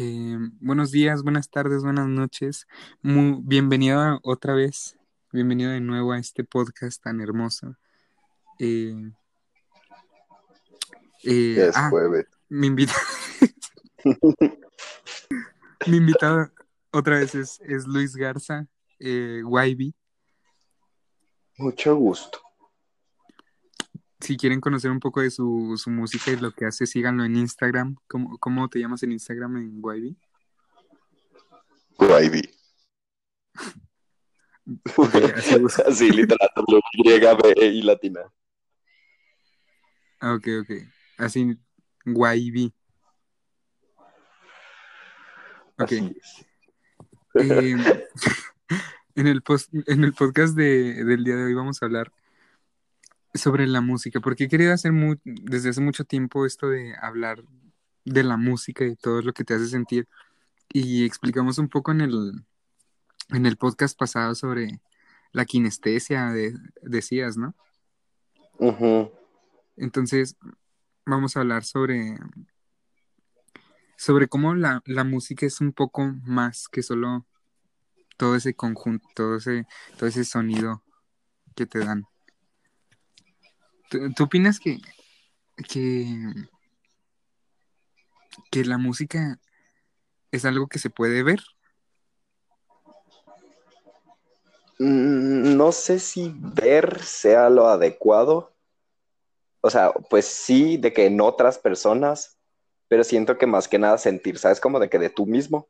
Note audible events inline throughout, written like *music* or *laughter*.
Eh, buenos días, buenas tardes, buenas noches. Muy, bienvenido otra vez, bienvenido de nuevo a este podcast tan hermoso. Eh, eh, Es ah, jueves. mi invita- *laughs* mi invitado otra vez es, es Luis Garza, eh, YB. Mucho gusto. Si quieren conocer un poco de su, su música y lo que hace, síganlo en Instagram. ¿Cómo, cómo te llamas en Instagram en YB? YB. *laughs* Ok, así. Así, griega, B, E y latina. Ah, Ok, ok. Así, YB. Ok. Eh, *laughs* en, el post- en el podcast de- del día de hoy vamos a hablar sobre la música, porque he querido hacer mu- desde hace mucho tiempo esto de hablar de la música y todo lo que te hace sentir. Y explicamos un poco en el, en el podcast pasado sobre la kinestesia, de- decías, ¿no? Entonces, vamos a hablar sobre, sobre cómo la, la música es un poco más que solo todo ese conjunto, todo ese, todo ese sonido que te dan. ¿Tú, tú opinas que, que, que la música es algo que se puede ver? Mm, No sé si ver sea lo adecuado. O sea, pues sí, de que en otras personas, pero siento que más que nada sentir, ¿sabes? Como de que de tú mismo.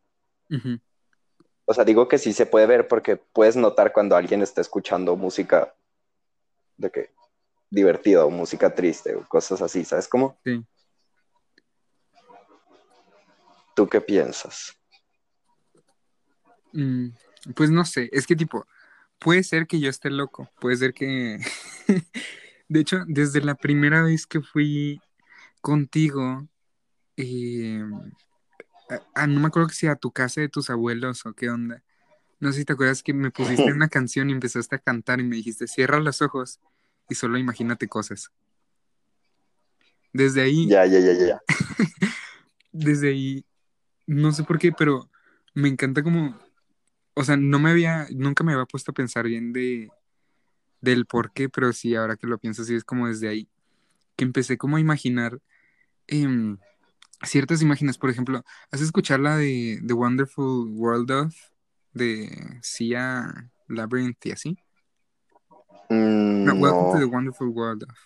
O sea, digo que sí se puede ver porque puedes notar cuando alguien está escuchando música de que divertida o música triste o cosas así, ¿sabes cómo? sí. ¿Tú qué piensas? Mm, pues no sé, es que tipo, puede ser que yo esté loco, puede ser que... *laughs* De hecho, desde la primera vez que fui contigo, eh, a- a- no me acuerdo que si a tu casa de tus abuelos o qué onda. No sé si te acuerdas que me pusiste *laughs* una canción y empezaste a cantar y me dijiste, cierra los ojos y solo imagínate cosas. Desde ahí, Ya, ya, ya, ya, ya. *laughs* desde ahí, no sé por qué, pero me encanta como, o sea, no me había, nunca me había puesto a pensar bien de, del por qué, pero sí, ahora que lo pienso, sí es como desde ahí, que empecé como a imaginar em, ciertas imágenes, por ejemplo, ¿has escuchado la de The Wonderful World of, de Sia Labyrinth y así? Mm, No, Welcome to the Wonderful World of.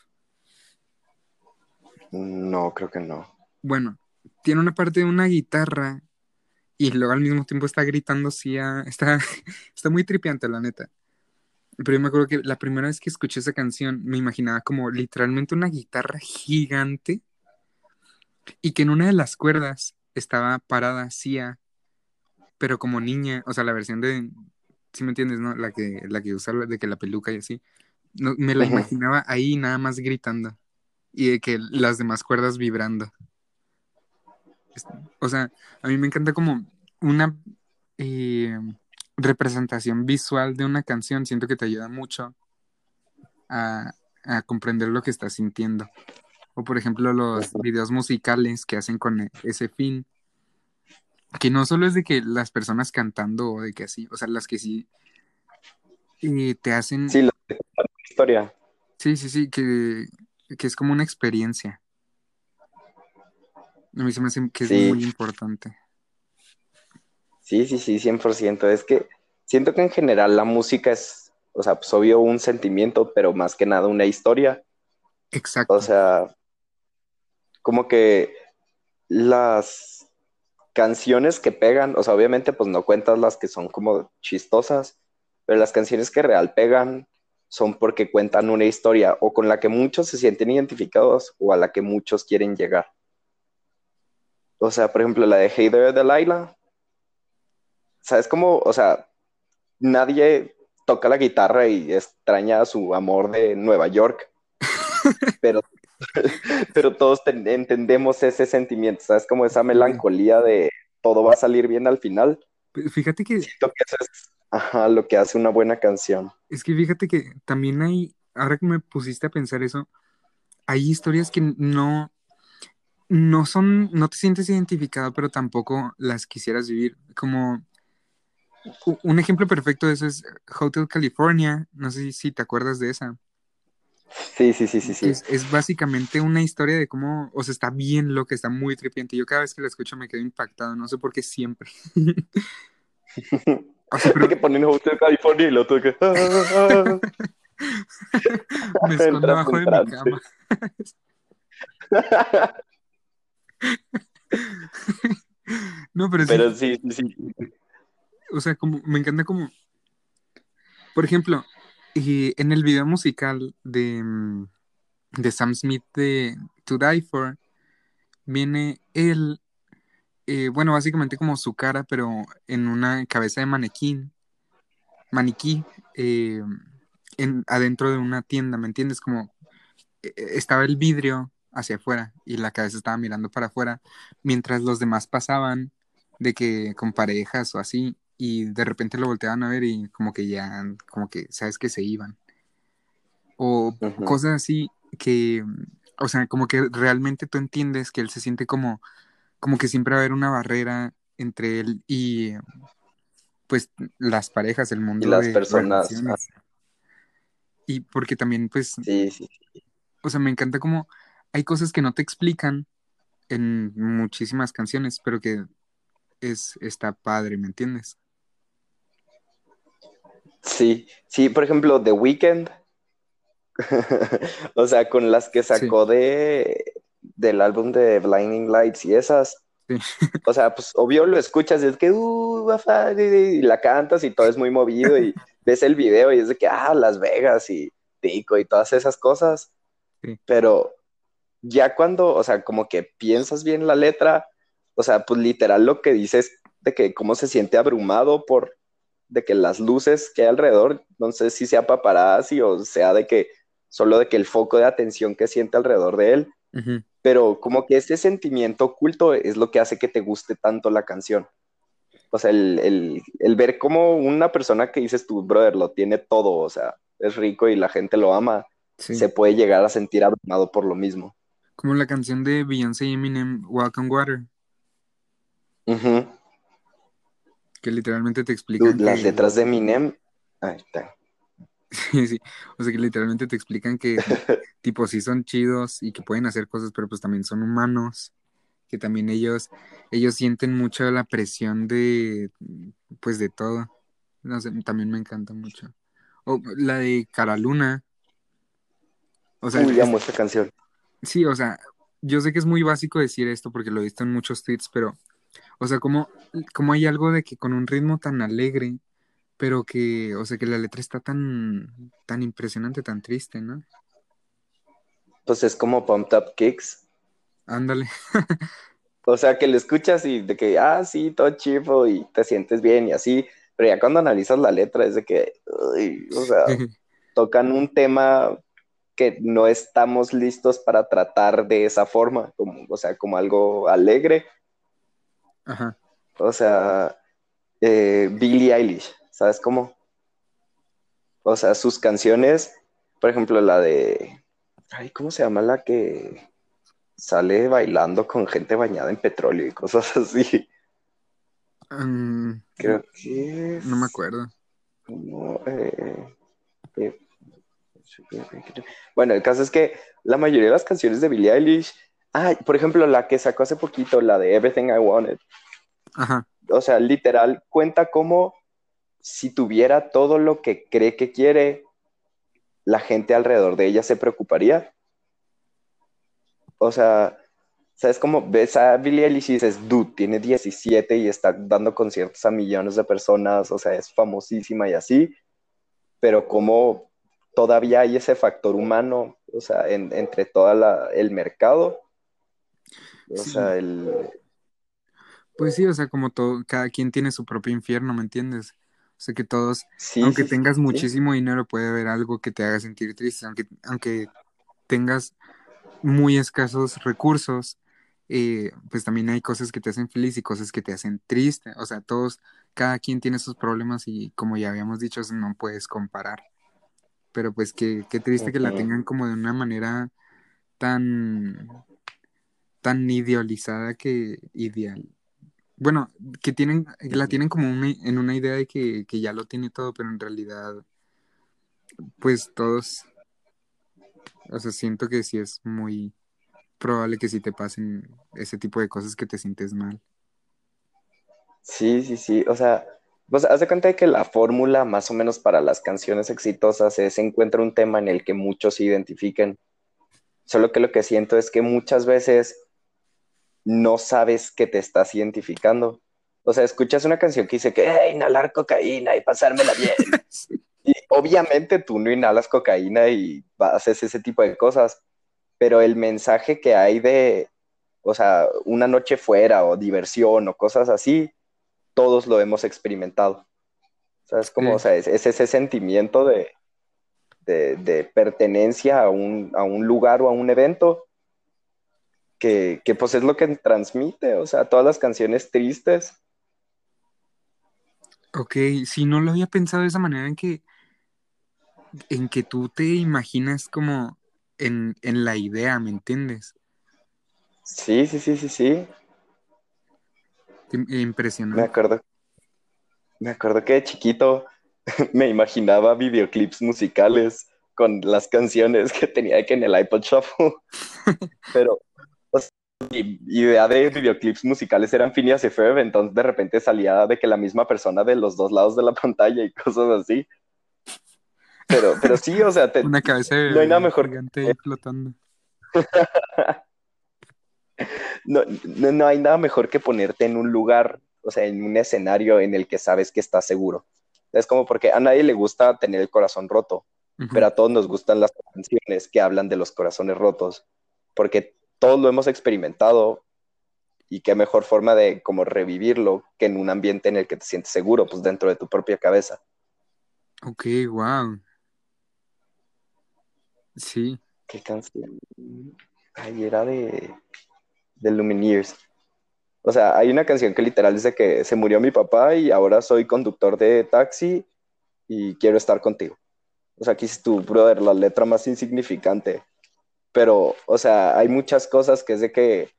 no, creo que no. Bueno, tiene una parte de una guitarra y luego al mismo tiempo está gritando Sia, está, *laughs* está muy tripiante, la neta. Pero yo me acuerdo que la primera vez que escuché esa canción me imaginaba como literalmente una guitarra gigante y que en una de las cuerdas estaba parada Sia, pero como niña, o sea, la versión de, si me entiendes, ¿no? La que, la que usa la- de que la peluca y así. No, me la imaginaba ahí nada más gritando y de que las demás cuerdas vibrando. O sea, a mí me encanta como una eh, representación visual de una canción. Siento que te ayuda mucho a, a comprender lo que estás sintiendo. O por ejemplo, los videos musicales que hacen con e- ese fin. Que no solo es de que las personas cantando o de que así, o sea, las que sí eh, te hacen. Sí, la historia. Sí, sí, sí, que, que es como una experiencia. A mí se me hace que es muy importante. Sí, sí, sí, 100%. Es que siento que en general la música es, o sea, pues obvio un sentimiento, pero más que nada una historia. Exacto. O sea, como que las canciones que pegan, o sea, obviamente pues no cuentas las que son como chistosas, pero las canciones que real pegan son porque cuentan una historia o con la que muchos se sienten identificados o a la que muchos quieren llegar. O sea, por ejemplo, la de Hey There Delilah, ¿sabes cómo? O sea, nadie toca la guitarra y extraña a su amor de Nueva York, *laughs* pero, *laughs* pero todos ten- entendemos ese sentimiento, ¿sabes? Como esa melancolía de todo va a salir bien al final. Fíjate que Siento que eso es ajá, lo que hace una buena canción. Es que fíjate que también hay, ahora que me pusiste a pensar eso, hay historias que no, no son, no te sientes identificado, pero tampoco las quisieras vivir. Como un ejemplo perfecto de eso es Hotel California. No sé si te acuerdas de esa. Sí, sí, sí, sí, sí. Es, básicamente una historia de cómo, o sea, está bien lo que está muy tripiente. Yo cada vez que la escucho me quedo impactado, no sé por qué siempre. *laughs* o sea, pero... que ponen Hotel California y lo otro que... *laughs* me escondo abajo de mi cama. *laughs* no, pero, pero sí. sí, O sea, como me encanta como, por ejemplo, en el video musical de, mm, de Sam Smith de To Die For, viene él, eh, bueno, básicamente como su cara, pero en una cabeza de manequín, maniquí, eh, en, adentro de una tienda, ¿me entiendes? Como eh, estaba el vidrio hacia afuera y la cabeza estaba mirando para afuera, mientras los demás pasaban de que con parejas o así, y de repente lo volteaban a ver y como que ya, como que, sabes que se iban. O cosas así que, o sea, como que realmente tú entiendes que él se siente como, como que siempre va a haber una barrera entre él y pues las parejas, el mundo. Y las personas. Y porque también, pues, sí, sí. o sea, me encanta como hay cosas que no te explican en muchísimas canciones, pero que es, está padre, ¿me entiendes? Sí, sí, por ejemplo, The Weeknd, *laughs* o sea, con las que sacó de del álbum de Blinding Lights y esas, o sea, pues obvio lo escuchas y es que, uh, y la cantas y todo es muy movido y *laughs* ves el video y es de que, ah, Las Vegas y Tico y todas esas cosas, pero ya cuando, o sea, como que piensas bien la letra, o sea, pues literal lo que dices de que cómo se siente abrumado por de que las luces que hay alrededor, no sé si sea paparazzi o sea de que solo de que el foco de atención que siente alrededor de él, pero como que ese sentimiento oculto es lo que hace que te guste tanto la canción. O sea, el, ver como una persona que dices tú, brother, lo tiene todo, o sea, es rico y la gente lo ama, se puede llegar a sentir abrumado por lo mismo. Como la canción de Beyoncé y Eminem, Walk on Water. Que literalmente te explican. las letras de Eminem. Ahí está. *laughs* Sí, sí. O sea que literalmente te explican que, *laughs* tipo, sí son chidos y que pueden hacer cosas, pero pues también son humanos. Que también ellos, ellos sienten mucho la presión de, pues, de todo. No sé, también me encanta mucho. O la de Cara Luna. O sea, Uy, amo esta canción. Sí, o sea, yo sé que es muy básico decir esto porque lo he visto en muchos tweets, pero, o sea, como, como hay algo de que con un ritmo tan alegre, pero que, o sea, que la letra está tan, tan impresionante, tan triste, ¿no? Pues es como Pumped Up Kicks. Ándale. *laughs* o sea, que lo escuchas y de que, ah, sí, todo chivo y te sientes bien y así, pero ya cuando analizas la letra es de que, o sea, *laughs* tocan un tema que no estamos listos para tratar de esa forma, como, o sea, como algo alegre. Ajá. O sea, eh, Billie Eilish, ¿sabes cómo? O sea, sus canciones, por ejemplo, la de. Ay, ¿cómo se llama la que sale bailando con gente bañada en petróleo y cosas *laughs* así? Creo que. No me acuerdo. Eh, eh, bueno, el caso es que la mayoría de las canciones de Billie Eilish, ah, por ejemplo, la que sacó hace poquito, la de Everything I Wanted. Ajá. O sea, literal, cuenta como si tuviera todo lo que cree que quiere, la gente alrededor de ella se preocuparía. O sea, ¿sabes cómo ves a Billie Eilish y dices, dude, tiene 17 y está dando conciertos a millones de personas, o sea, es famosísima y así, pero como todavía hay ese factor humano, o sea, entre todo el mercado. O sea, el... Pues sí, o sea, como todo, cada quien tiene su propio infierno, ¿me entiendes? O sea, que todos, aunque tengas muchísimo dinero, puede haber algo que te haga sentir triste, aunque, aunque tengas muy escasos recursos, eh, pues también hay cosas que te hacen feliz y cosas que te hacen triste. O sea, todos, cada quien tiene sus problemas y como ya habíamos dicho, no puedes comparar pero pues qué, qué triste que la tengan como de una manera tan, tan idealizada que ideal. Bueno, que tienen, la tienen como en una idea de que, que ya lo tiene todo, pero en realidad, pues todos, o sea, siento que sí es muy probable que sí te pasen ese tipo de cosas que te sientes mal. Sí, sí, sí. O sea, pues haz de cuenta de que la fórmula más o menos para las canciones exitosas es encuentra un tema en el que muchos se identifiquen. Solo que lo que siento es que muchas veces no sabes que te estás identificando. O sea, escuchas una canción que dice que hey, inhalar cocaína y pasármela bien. *laughs* y obviamente tú no inhalas cocaína y haces ese tipo de cosas, pero el mensaje que hay de, o sea, una noche fuera o diversión o cosas así, todos lo hemos experimentado. O sea, es como, o sea, es, ese sentimiento de, de, pertenencia a un, a un, lugar o a un evento que, que, pues es lo que transmite, o sea, todas las canciones tristes. Ok, si no lo había pensado de esa manera en que, en que tú te imaginas como en, en la idea, ¿me entiendes? Sí, sí, sí, sí, sí. Impresionante. Me acuerdo, me acuerdo que de chiquito *laughs* me imaginaba videoclips musicales con las canciones que tenía que en el iPod Shuffle. *laughs* Pero mi idea de videoclips musicales eran Phineas y Ferb, entonces de repente salía de que la misma persona de los dos lados de la *laughs* pantalla y cosas así. Pero, pero sí, o sea, una cabeza no hay nada mejor que... flotando. *laughs* no, no, hay nada mejor que ponerte en un lugar, o sea, en un escenario en el que sabes que estás seguro. Es como porque a nadie le gusta tener el corazón roto, pero a todos nos gustan las canciones que hablan de los corazones rotos, porque todos lo hemos experimentado y qué mejor forma de como revivirlo que en un ambiente en el que te sientes seguro, pues dentro de tu propia cabeza. Ok, wow. Sí. ¿Qué canción? Ay, era de de Lumineers. O sea, hay una canción que literal dice que se murió mi papá y ahora soy conductor de taxi y quiero estar contigo. O sea, aquí es tu brother, la letra más insignificante. Pero, o sea, hay muchas cosas que es de que,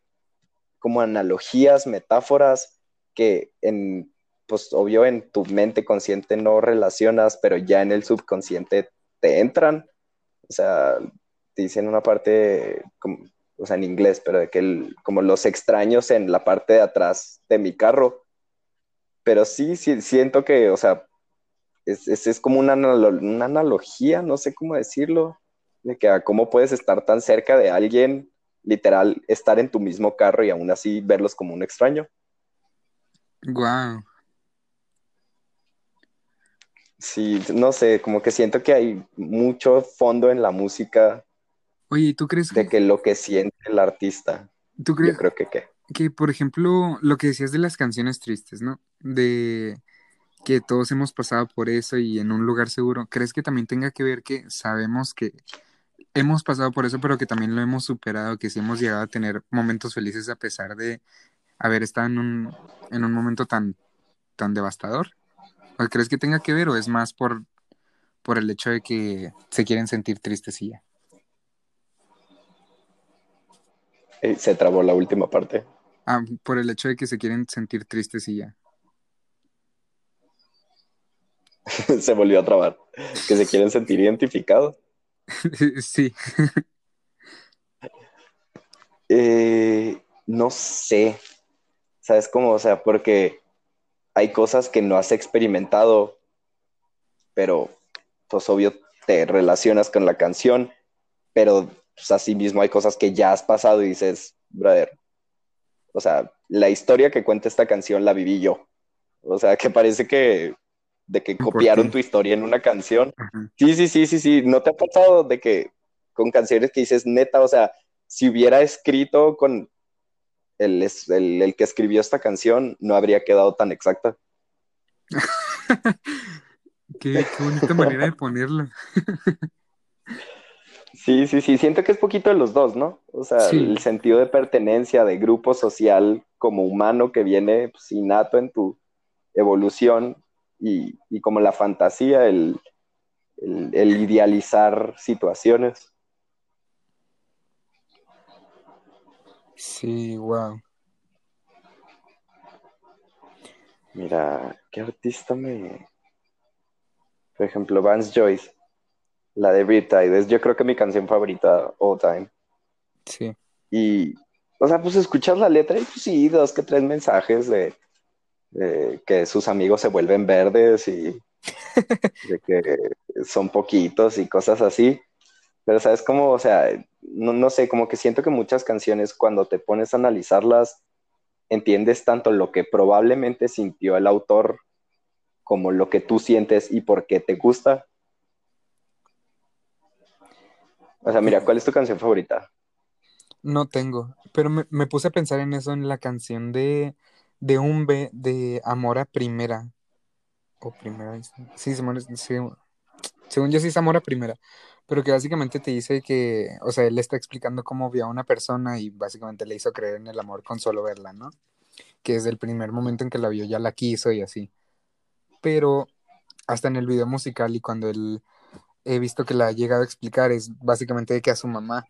como analogías, metáforas, que en, pues obvio en tu mente consciente no relacionas, pero ya en el subconsciente te entran. O sea, dicen una parte, como, o sea, en inglés, pero de que como los extraños en la parte de atrás de mi carro. Pero sí, sí siento que, o sea, es, es, como una, una, analogía, no sé cómo decirlo, de que cómo puedes estar tan cerca de alguien, literal, estar en tu mismo carro y aún así verlos como un extraño. Wow. Sí, no sé, como que siento que hay mucho fondo en la música Oye, ¿tú crees de que, lo que siente el artista? ¿Tú crees Yo creo que qué. Que, por ejemplo, lo que decías de las canciones tristes, ¿no? De que todos hemos pasado por eso y en un lugar seguro, ¿crees que también tenga que ver que sabemos que hemos pasado por eso, pero que también lo hemos superado, que sí hemos llegado a tener momentos felices a pesar de haber estado en un, en un momento tan, tan devastador? ¿O ¿Crees que tenga que ver o es más por, por el hecho de que se quieren sentir tristes y ya? Eh, se trabó la última parte. Ah, por el hecho de que se quieren sentir tristes y ya. *laughs* se volvió a trabar. Que se quieren sentir identificados. *laughs* sí. Eh, no sé. ¿Sabes cómo? O sea, porque hay cosas que no has experimentado, pero pues obvio te relacionas con la canción, pero pues así mismo hay cosas que ya has pasado y dices, brother, o sea, la historia que cuenta esta canción la viví yo. O sea, que parece que de que copiaron tu historia en una canción. Sí, sí, sí, sí, sí. ¿No te ha pasado de que con canciones que dices, neta, o sea, si hubiera escrito con el, el, el que escribió esta canción, no habría quedado tan exacta? *laughs* qué, qué bonita manera de ponerlo. *laughs* Sí, sí, sí, siento que es poquito de los dos, ¿no? O sea, el sentido de pertenencia, de grupo social como humano que viene pues, innato en tu evolución y, como la fantasía, el, idealizar situaciones. Sí, wow. Mira, ¿qué artista me... Por ejemplo, Vance Joyce, la de Riptide, es yo creo que mi canción favorita all time. Sí. Y, o sea, pues escuchas la letra y pues sí, dos que tres mensajes de, de que sus amigos se vuelven verdes y *laughs* de que son poquitos y cosas así. Pero sabes cómo, o sea, no, no sé, como que siento que muchas canciones cuando te pones a analizarlas, entiendes tanto lo que probablemente sintió el autor como lo que tú sientes y por qué te gusta. O sea, mira, ¿cuál es tu canción favorita? No tengo, pero me, me puse a pensar en eso en la canción de, de Umbe de Amor a Primera. O Primera sí, según yo sí es Amor a Primera. Pero que básicamente te dice que, o sea, él está explicando cómo vio a una persona y básicamente le hizo creer en el amor con solo verla, ¿no? Que desde el primer momento en que la vio ya la quiso y así. Pero hasta en el video musical y cuando él he visto que la ha llegado a explicar es básicamente de que a su mamá.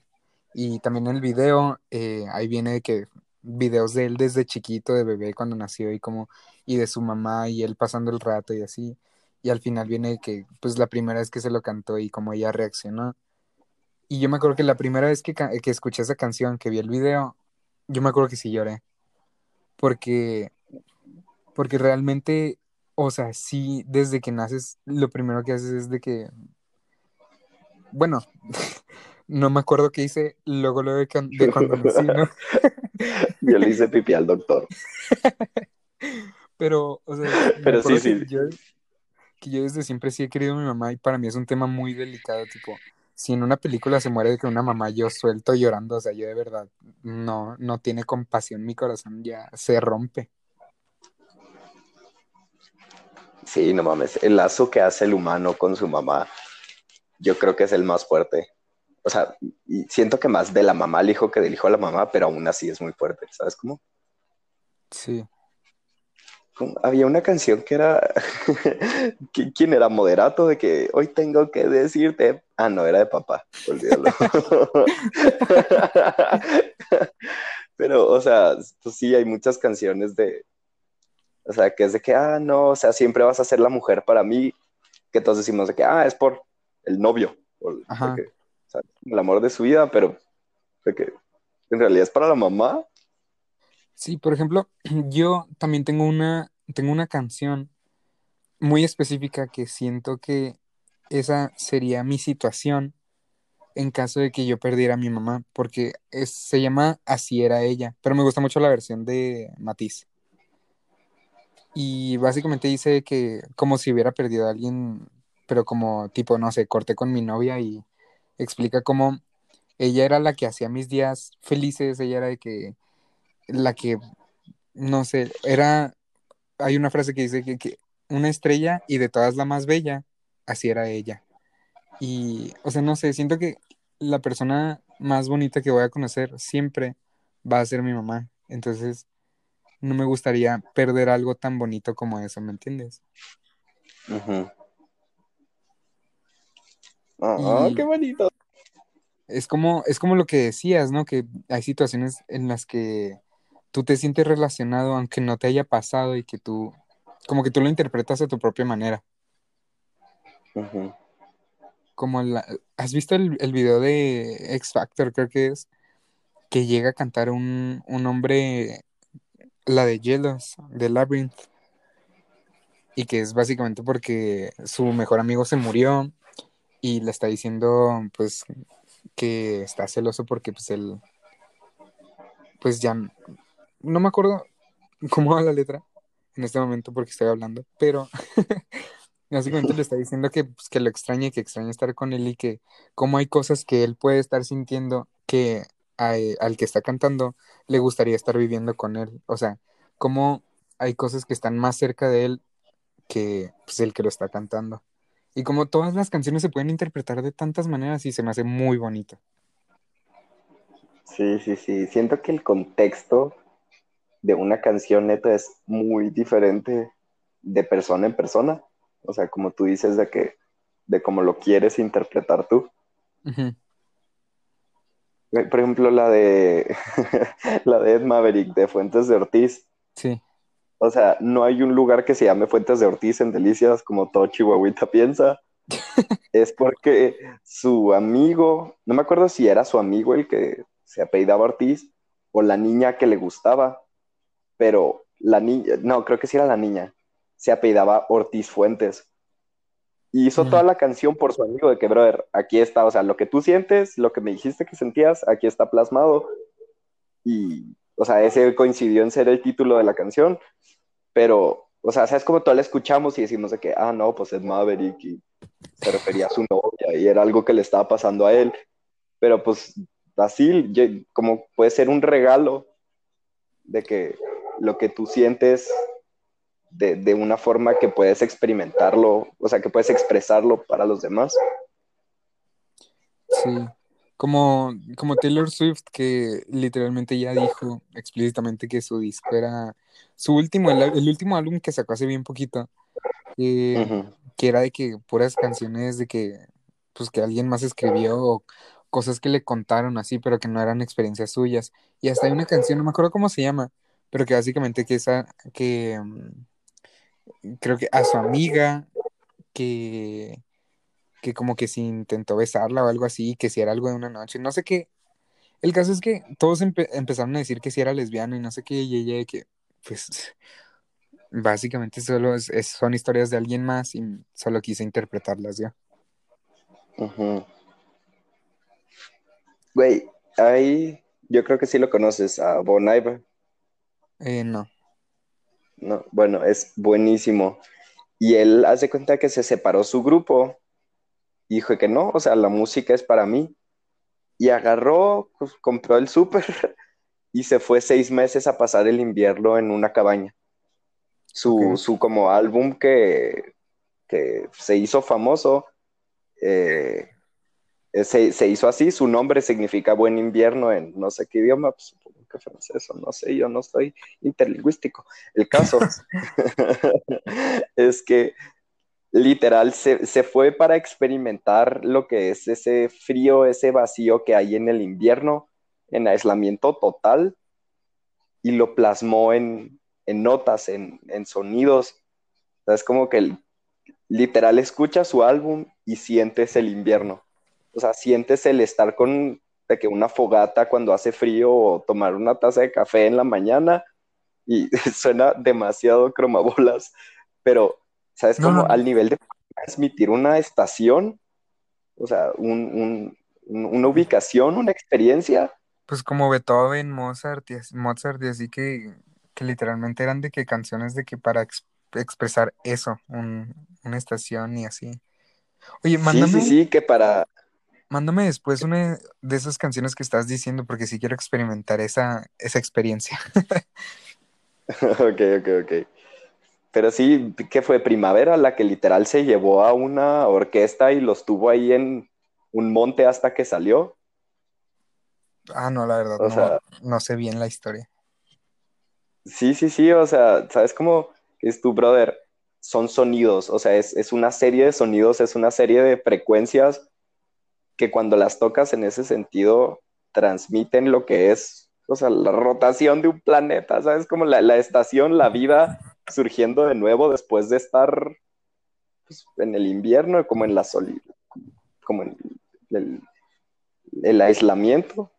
Y también en el video, eh, ahí viene de que videos de él desde chiquito, de bebé, cuando nació y como, y de su mamá y él pasando el rato y así. Y al final viene que, pues la primera vez que se lo cantó y como ella reaccionó. Y yo me acuerdo que la primera vez que, que escuché esa canción, que vi el video, yo me acuerdo que sí lloré. Porque, porque realmente, o sea, sí, desde que naces, lo primero que haces es de que, bueno, *laughs* no me acuerdo qué hice luego, luego de, cuando *laughs* nací, ¿no? Yo le hice pipí al doctor. *laughs* Pero, o sea, Pero sí, que yo, que yo desde siempre sí he querido a mi mamá y para mí es un tema muy delicado, tipo, si en una película se muere de que una mamá yo suelto llorando, o sea, yo de verdad no, no tiene compasión, mi corazón ya se rompe. Sí, no mames. El lazo que hace el humano con su mamá, yo creo que es el más fuerte. O sea, siento que más de la mamá al hijo que del hijo a la mamá, pero aún así es muy fuerte. ¿Sabes cómo? Sí. Como- Había una canción que era. *laughs* ¿Qui- ¿Quién era? Moderato, de que hoy tengo que decirte. Ah, no, era de papá, olvídalo. *laughs* Pero, o sea, pues sí, hay muchas canciones de. O sea, que es de que, ah, no, o sea, siempre vas a ser la mujer para mí. Que todos decimos de que, ah, es por el novio. de Ajá. El amor de su vida, pero en realidad es para la mamá. Sí, por ejemplo, *clears throat* yo también tengo una, tengo una canción muy específica que siento que esa sería mi situación en caso de que yo perdiera a mi mamá, porque es- se llama Así era ella, pero me gusta mucho la versión de Matiz. Y básicamente dice que como si hubiera perdido a alguien, pero como tipo, no sé, corté con mi novia y explica cómo ella era la que hacía mis días felices, ella era de que la que, no sé, era, hay una frase que dice que, una estrella y de todas la más bella, así era ella. Y, o sea, no sé, siento que la persona más bonita que voy a conocer siempre va a ser mi mamá. Entonces, no me gustaría perder algo tan bonito como eso, ¿me entiendes? Ujú. Ah, Y qué bonito. es como, es como lo que decías, ¿no? Que hay situaciones en las que tú te sientes relacionado aunque no te haya pasado y que tú, como que tú lo interpretas a tu propia manera. Como la, ¿has visto el, el video de X Factor, creo que es? Que llega a cantar un, un hombre, la de Jealous, de Labyrinth, y que es básicamente porque su mejor amigo se murió y le está diciendo, pues, que está celoso porque, pues, él, pues ya, no me acuerdo *laughs* cómo va la letra en este momento porque estoy hablando, pero *laughs* básicamente le está diciendo que, pues, que lo extraña que extraña estar con él y que como hay cosas que él puede estar sintiendo que al que está cantando le gustaría estar viviendo con él. O sea, como hay cosas que están más cerca de él que pues, el que lo está cantando. Y como todas las canciones se pueden interpretar de tantas maneras y se me hace muy bonito. Sí, sí, sí. Siento que el contexto de una canción neta es muy diferente de persona en persona. O sea, como tú dices, de que, de cómo lo quieres interpretar tú. Por ejemplo, la de *laughs* la de Ed Maverick de Fuentes de Ortiz. Sí. O sea, no hay un lugar que se llame Fuentes de Ortiz en Delicias como todo Chihuahuita piensa. *laughs* es porque su amigo, no me acuerdo si era su amigo el que se apellidaba Ortiz o la niña que le gustaba, pero la niña, no, creo que sí era la niña, se apellidaba Ortiz Fuentes. Y hizo toda la canción por su amigo de que, brother, aquí está, o sea, lo que tú sientes, lo que me dijiste que sentías, aquí está plasmado. Y, o sea, ese coincidió en ser el título de la canción, pero, o sea, sabes como todos la escuchamos y decimos de que, ah, no, pues es Maverick se refería a su novia y era algo que le estaba pasando a él. Pero pues así, como puede ser un regalo de que lo que tú sientes de, una forma que puedes experimentarlo, o sea, que puedes expresarlo para los demás. Sí, como, como Taylor Swift, que literalmente ya dijo explícitamente que su disco era su último, el, último álbum que sacó hace bien poquito, eh, que era de que puras canciones de que, pues que alguien más escribió o cosas que le contaron así, pero que no eran experiencias suyas. Y hasta hay una canción, no me acuerdo cómo se llama, pero que básicamente que esa, que, mm, creo que a su amiga que, que como que se intentó besarla o algo así, que si era algo de una noche, no sé qué. El caso es que todos empezaron a decir que si era lesbiana y no sé qué, y ella que, pues, básicamente solo es, son historias de alguien más y solo quise interpretarlas ya. Güey, ahí yo creo que sí lo conoces, a Bon Iver. Eh, no. No, bueno, es buenísimo. Y él hace cuenta que se separó su grupo y dijo que no, o sea, la música es para mí. Y agarró, pues, compró el súper *laughs* y se fue seis meses a pasar el invierno en una cabaña. Su, su como álbum que, que, se hizo famoso, eh, se, se, hizo así, su nombre significa buen invierno en no sé qué idioma, pues, francés o no sé, yo no soy interlingüístico. El caso *laughs* *laughs* es que literal se, se, fue para experimentar lo que es ese frío, ese vacío que hay en el invierno, en aislamiento total, y lo plasmó en, en notas, en, en, sonidos. es como que literal escucha su álbum y sientes el invierno. O sea, sientes el estar con de que una fogata cuando hace frío o tomar una taza de café en la mañana y *laughs* suena demasiado cromabolas, pero, ¿sabes? Como al nivel de transmitir una estación, o sea, un, una ubicación, una experiencia. Pues como Beethoven, Mozart y, Mozart y así que, que literalmente eran de que canciones de que para expresar eso, una estación y así. Oye, mándame. Sí, sí, sí, que para, Mándame después una de esas canciones que estás diciendo porque sí quiero experimentar esa, esa experiencia. *laughs* *laughs* ok, ok, ok. Pero sí, ¿qué fue Primavera la que literal se llevó a una orquesta y los tuvo ahí en un monte hasta que salió? Ah, no, la verdad, no, no sé bien la historia. Sí, sí, sí, o sea, ¿sabes cómo es tu brother? Son sonidos, o sea, es, es una serie de sonidos, es una serie de frecuencias que cuando las tocas en ese sentido transmiten lo que es, o sea, la rotación de un planeta, ¿sabes? Como la, estación, la vida surgiendo de nuevo después de estar pues, en el invierno, como en la sol, como en el, el aislamiento.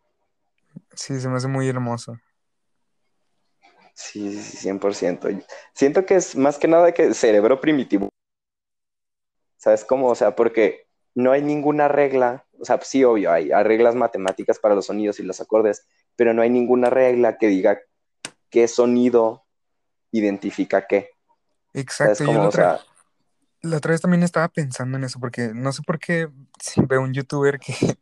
Sí, se me hace muy hermoso. Sí, 100%. Siento que es más que nada que cerebro primitivo. ¿Sabes cómo? O sea, porque no hay ninguna regla, o sea, sí, obvio, hay, reglas matemáticas para los sonidos y los acordes, pero no hay ninguna regla que diga qué sonido identifica qué. Exacto, yo la otra, la otra vez también estaba pensando en eso, porque no sé por qué veo un youtuber que, *laughs*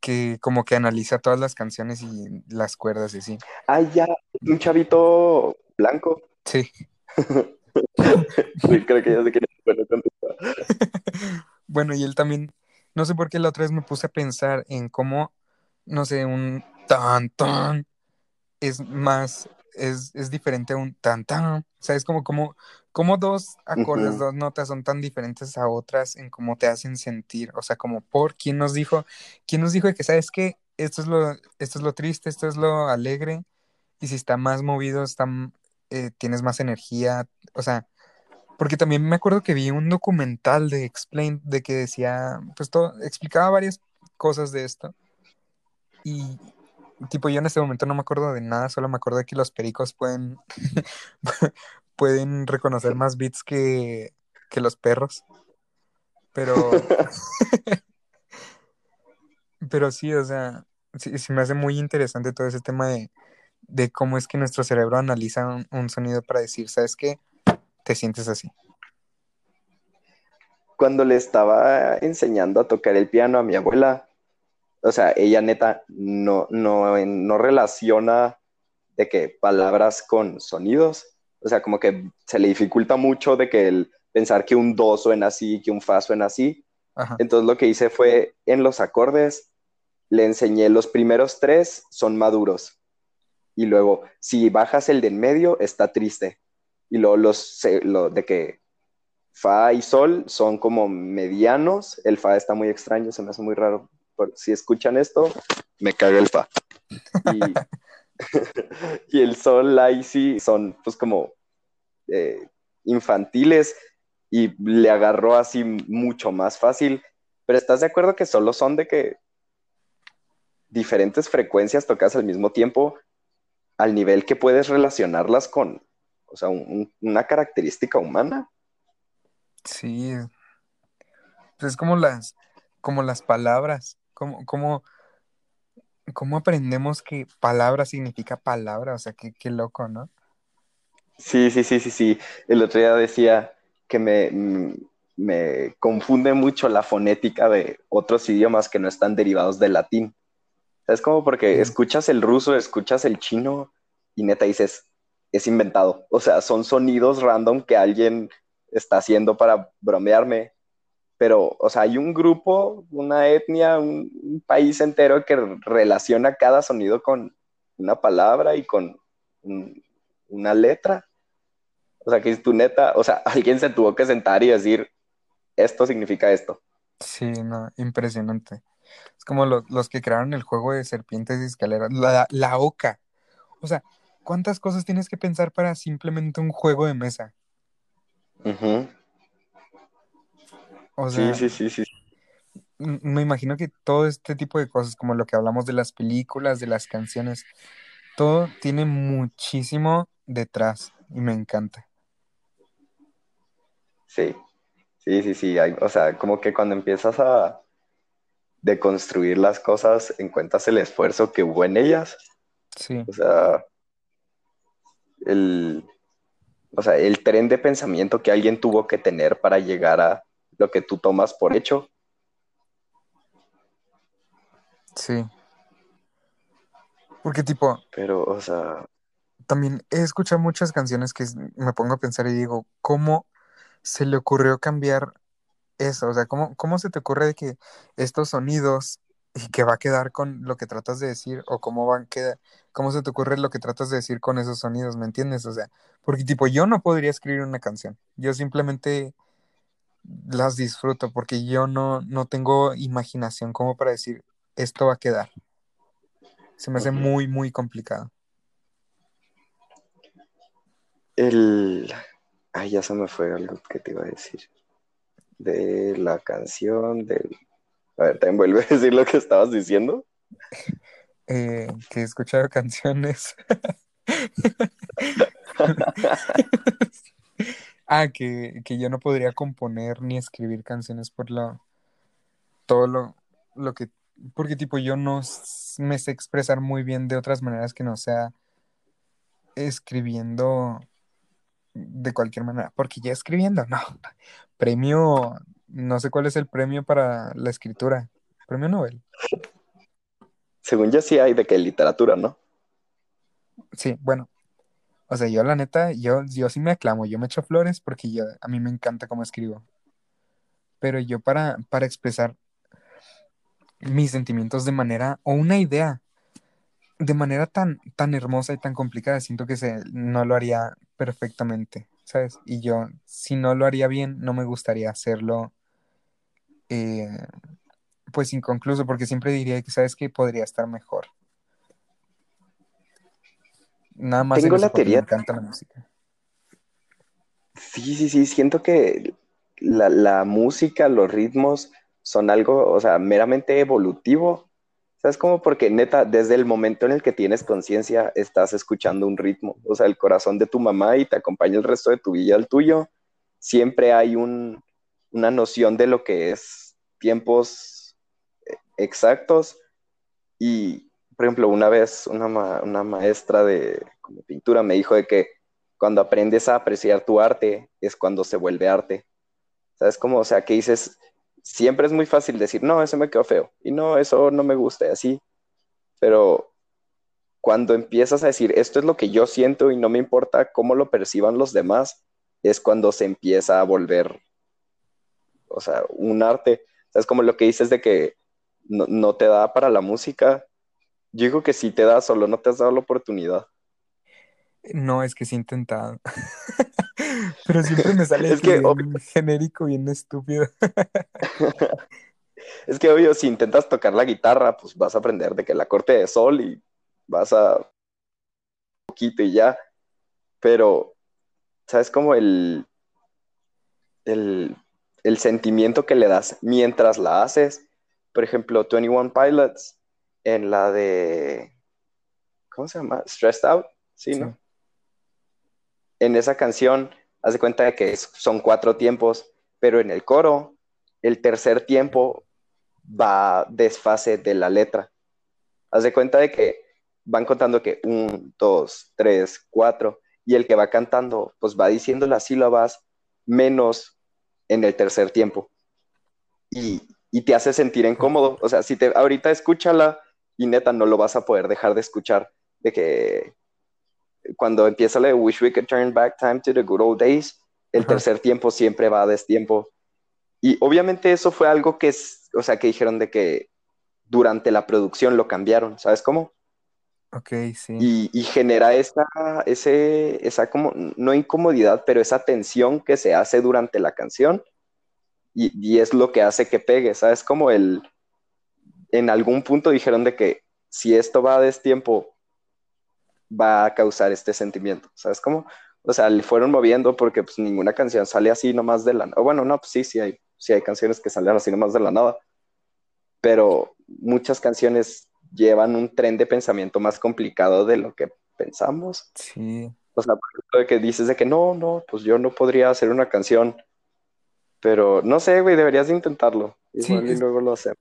que como que analiza todas las canciones y las cuerdas y así. Ah, ya, un chavito blanco. Sí. *laughs* sí, creo que ya sé quién *laughs* Bueno, y él también, no sé por qué la otra vez me puse a pensar en cómo, no sé, un tan tan es más, es, diferente a un tan tan. O sea, es como, como, como dos acordes, dos notas son tan diferentes a otras en cómo te hacen sentir. O sea, como por quién nos dijo, quién nos dijo que, ¿sabes qué? esto es lo, esto es lo triste, esto es lo alegre, y si está más movido, está, eh, tienes más energía, o sea, porque también me acuerdo que vi un documental de Explain, de que decía, pues todo, explicaba varias cosas de esto, y tipo yo en este momento no me acuerdo de nada, solo me acuerdo de que los pericos pueden, *laughs* pueden reconocer más bits que, que los perros. Pero. *laughs* pero sí, o sea, sí, me hace muy interesante todo ese tema de, de cómo es que nuestro cerebro analiza un, sonido para decir, ¿sabes qué? Te sientes así. Cuando le estaba enseñando a tocar el piano a mi abuela, o sea, ella neta no, no, no relaciona de que palabras con sonidos. O sea, como que se le dificulta mucho de que el pensar que un do suena así, que un fa suena así. Entonces lo que hice fue en los acordes, le enseñé los primeros tres son maduros. Y luego, si bajas el de en medio, está triste. Y luego los lo de que fa y sol son como medianos. El fa está muy extraño, se me hace muy raro. Si escuchan esto, me caga el fa. Y, *laughs* el sol, la sí son pues como eh, infantiles y le agarró así mucho más fácil. Pero ¿estás de acuerdo que solo son de que diferentes frecuencias tocas al mismo tiempo al nivel que puedes relacionarlas con, o sea, una característica humana? Sí. Pues es como las, como las palabras, como, ¿cómo aprendemos que palabra significa palabra? O sea, qué, qué loco, ¿no? Sí, sí, sí, sí, sí. El otro día decía, que me, me confunde mucho la fonética de otros idiomas que no están derivados del latín. Es como porque escuchas el ruso, escuchas el chino y neta dices, es inventado. O sea, son sonidos random que alguien está haciendo para bromearme. Pero, o sea, hay un grupo, una etnia, un, país entero que relaciona cada sonido con una palabra y con una letra. O sea, que es tu neta, o sea, *laughs* alguien se tuvo que sentar y decir, esto significa esto. Sí, no, impresionante. Es como los que crearon el juego de serpientes y escaleras, la, la oca. O sea, ¿cuántas cosas tienes que pensar para simplemente un juego de mesa? O sea, sí, sí, sí, sí. Me imagino que todo este tipo de cosas, como lo que hablamos de las películas, de las canciones, todo tiene muchísimo detrás y me encanta. Sí, sí, sí, sí. o sea, como que cuando empiezas a deconstruir las cosas, encuentras el esfuerzo que hubo en ellas. Sí. O sea, el, o sea, el tren de pensamiento que alguien tuvo que tener para llegar a lo que tú tomas por hecho. Sí. Porque tipo... Pero, o sea... También he escuchado muchas canciones que me pongo a pensar y digo, ¿cómo se le ocurrió cambiar eso? O sea, ¿cómo, cómo se te ocurre de que estos sonidos y que va a quedar con lo que tratas de decir o cómo van a quedar, cómo se te ocurre lo que tratas de decir con esos sonidos, ¿me entiendes? O sea, porque tipo yo no podría escribir una canción, yo simplemente las disfruto porque yo no, no tengo imaginación como para decir esto va a quedar. Se me hace muy, muy complicado. El, Ay, ya se me fue algo que te iba a decir. De la canción del. A ver, también vuelve a decir lo que estabas diciendo. Eh, que he escuchado *laughs* canciones. *laughs* ah, que, yo no podría componer ni escribir canciones por lo. Todo lo, lo que. Porque, tipo, yo no me sé expresar muy bien de otras maneras que no sea escribiendo de cualquier manera, porque ya escribiendo, no. *laughs* Premio, no sé cuál es el premio para la escritura. Premio Nobel. Según yo sí hay de que literatura, ¿no? Sí, bueno. O sea, yo la neta, yo, yo sí me aclamo, yo me echo flores porque yo, a mí me encanta cómo escribo. Pero yo para, para expresar mis sentimientos de manera, o una idea, de manera tan, tan hermosa y tan complicada, siento que se, no lo haría perfectamente, ¿sabes? Y yo, si no lo haría bien, no me gustaría hacerlo, eh, pues inconcluso, porque siempre diría que sabes que podría estar mejor. Nada más Tengo en la teoría- me encanta la música. Sí, sí, sí, siento que la, la música, los ritmos son algo, o sea, meramente evolutivo. ¿Sabes cómo? Porque neta, desde el momento en el que tienes conciencia, estás escuchando un ritmo. O sea, el corazón de tu mamá y te acompaña el resto de tu vida al tuyo. Siempre hay un, una noción de lo que es tiempos eh, exactos. Y, por ejemplo, una vez una, ma- una maestra de pintura me dijo de que cuando aprendes a apreciar tu arte es cuando se vuelve arte. ¿Sabes cómo? O sea, que dices, siempre es muy fácil decir, no, eso me quedó feo, y no, eso no me gusta, y así. Pero cuando empiezas a decir, esto es lo que yo siento y no me importa cómo lo perciban los demás, es cuando se empieza a volver, o sea, un arte. ¿Sabes? Como lo que dices de que no te da para la música. Yo digo que sí te da, solo no te has dado la oportunidad. No, es que sí he intentado. *laughs* Pero siempre me sale Es que, bien genérico, bien estúpido. *laughs* Es que obvio, si intentas tocar la guitarra, pues vas a aprender de que la corte de sol y vas a un poquito y ya. Pero, ¿sabes cómo el, el, el sentimiento que le das mientras la haces? Por ejemplo, 21 Pilots en la de, ¿cómo se llama? Stressed Out, sí, ¿no? En esa canción, haz de cuenta de que son cuatro tiempos, pero en el coro, el tercer tiempo va desfase de la letra. Haz de cuenta de que van contando que un, dos, tres, cuatro, y el que va cantando, pues va diciendo las sílabas menos en el tercer tiempo. Y, y te hace sentir incómodo. O sea, si te ahorita escúchala y neta no lo vas a poder dejar de escuchar. De que cuando empieza la de Wish We Could Turn Back Time to the Good Old Days, el Ajá. tercer tiempo siempre va a destiempo. Y obviamente eso fue algo que es, o sea, que dijeron de que durante la producción lo cambiaron, ¿sabes cómo? Ok, sí. Y, y genera esa, ese, esa como, no incomodidad, pero esa tensión que se hace durante la canción y, y es lo que hace que pegue, ¿sabes? Como el, en algún punto dijeron de que si esto va a destiempo, va a causar este sentimiento, ¿sabes cómo? O sea, le fueron moviendo porque pues ninguna canción sale así nomás de la nada. Bueno, no, pues sí, sí hay, sí hay canciones que salen así nomás de la nada, pero muchas canciones llevan un tren de pensamiento más complicado de lo que pensamos. Sí. O sea, por ejemplo, de que dices de que no, no, pues yo no podría hacer una canción, pero no sé, güey, deberías de intentarlo. Sí, y luego lo hacemos.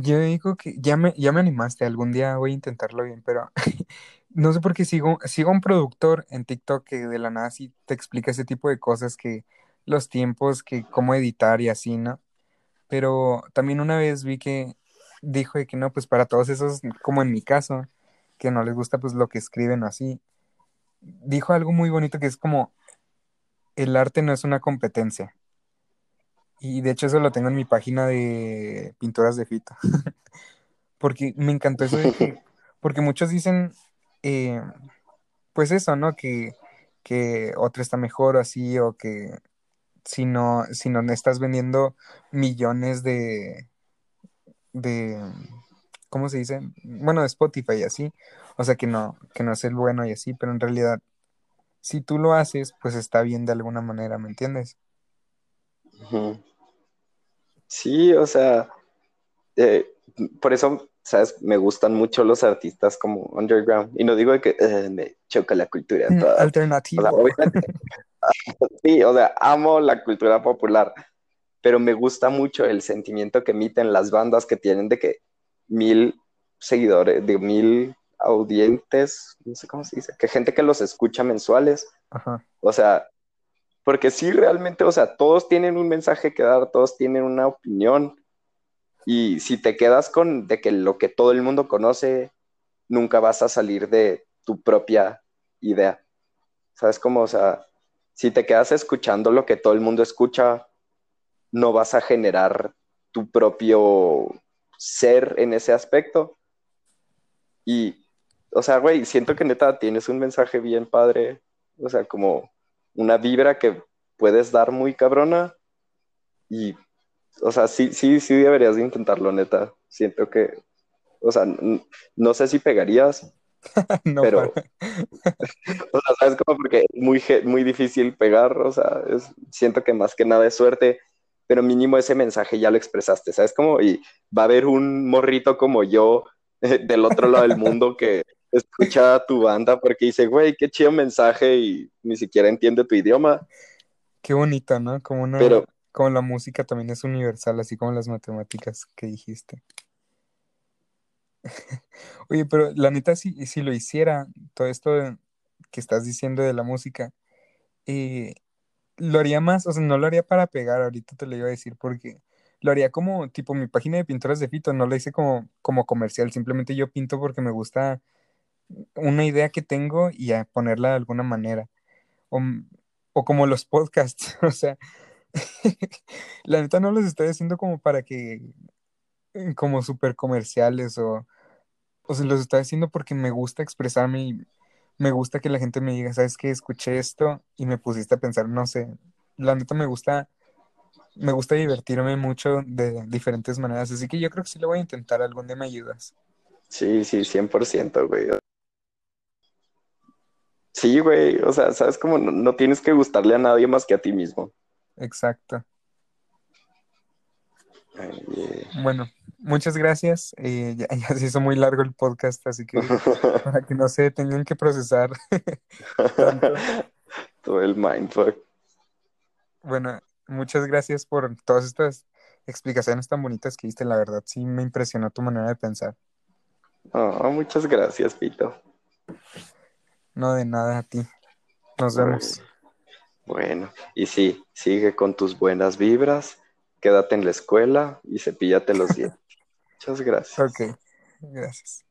Yo digo que ya me, ya me animaste, algún día voy a intentarlo bien, pero *laughs* no sé por qué sigo, sigo un productor en TikTok que de la nada sí te explica ese tipo de cosas, que los tiempos, que cómo editar y así, ¿no? Pero también una vez vi que dijo de que no, pues para todos esos, como en mi caso, que no les gusta pues lo que escriben o así, dijo algo muy bonito que es como, el arte no es una competencia. Y de hecho eso lo tengo en mi página de pinturas de Fito. *laughs* Porque me encantó eso de que, *laughs* porque muchos dicen, eh, pues eso, ¿no? Que, que otro está mejor o así, o que si no, si no estás vendiendo millones de, de, ¿cómo se dice? Bueno, de Spotify y así, o sea que no, que no es el bueno y así, pero en realidad, si tú lo haces, pues está bien de alguna manera, ¿me entiendes? Ujú. Sí, o sea, eh, por eso, ¿sabes? Me gustan mucho los artistas como underground. Y no digo que eh, me choca la cultura Mm, toda. O sea, Alternativo. *laughs* sí, o sea, amo la cultura popular, pero me gusta mucho el sentimiento que emiten las bandas que tienen de que mil seguidores, de mil audientes, no sé cómo se dice, que gente que los escucha mensuales. Ajá. O sea, porque sí, realmente, o sea, todos tienen un mensaje que dar, todos tienen una opinión. Y si te quedas con de que lo que todo el mundo conoce, nunca vas a salir de tu propia idea. ¿Sabes cómo? O sea, si te quedas escuchando lo que todo el mundo escucha, no vas a generar tu propio ser en ese aspecto. Y, o sea, güey, siento que neta tienes un mensaje bien padre, o sea, como una vibra que puedes dar muy cabrona y o sea, sí, sí, sí deberías de intentarlo, neta. Siento que, o sea, no sé si pegarías, *laughs* no, pero, *laughs* o sea, sabes como porque es muy, muy difícil pegar, o sea, siento que más que nada es suerte, pero mínimo ese mensaje ya lo expresaste, ¿sabes? Como, y va a haber un morrito como yo *laughs* del otro lado del mundo que escucha tu banda porque dice, güey, qué chido mensaje y ni siquiera entiende tu idioma. Qué bonita, ¿no? Como una, pero, como la música también es universal, así como las matemáticas que dijiste. *laughs* Oye, pero la neta, si, si lo hiciera, todo esto que estás diciendo de la música, eh, lo haría más, o sea, no lo haría para pegar, ahorita te lo iba a decir, porque lo haría como tipo mi página de pinturas de Fito, no lo hice como, como comercial, simplemente yo pinto porque me gusta una idea que tengo y a ponerla de alguna manera. O, o como los podcasts, *laughs* o sea, *laughs* la neta no los estoy haciendo como para que, como súper comerciales o, o se los estoy haciendo porque me gusta expresarme y me gusta que la gente me diga, ¿sabes qué? Escuché esto y me pusiste a pensar, no sé, la neta me gusta, me gusta divertirme mucho de diferentes maneras, así que yo creo que sí lo voy a intentar, algún día me ayudas. Sí, sí, 100%, güey. Sí, güey, o sea, sabes como no, tienes que gustarle a nadie más que a ti mismo. Exacto. Bueno, muchas gracias. Eh, ya, se hizo muy largo el podcast, así que *laughs* para que no se tengan que procesar *laughs* todo el mindfuck. Bueno, muchas gracias por todas estas explicaciones tan bonitas que diste. La verdad, sí me impresionó tu manera de pensar. Oh, muchas gracias, Pito. No, de nada a ti. Nos vemos. Bueno, y sí, sigue con tus buenas vibras, quédate en la escuela y cepíllate los dientes. *laughs* Muchas gracias. Ok, gracias.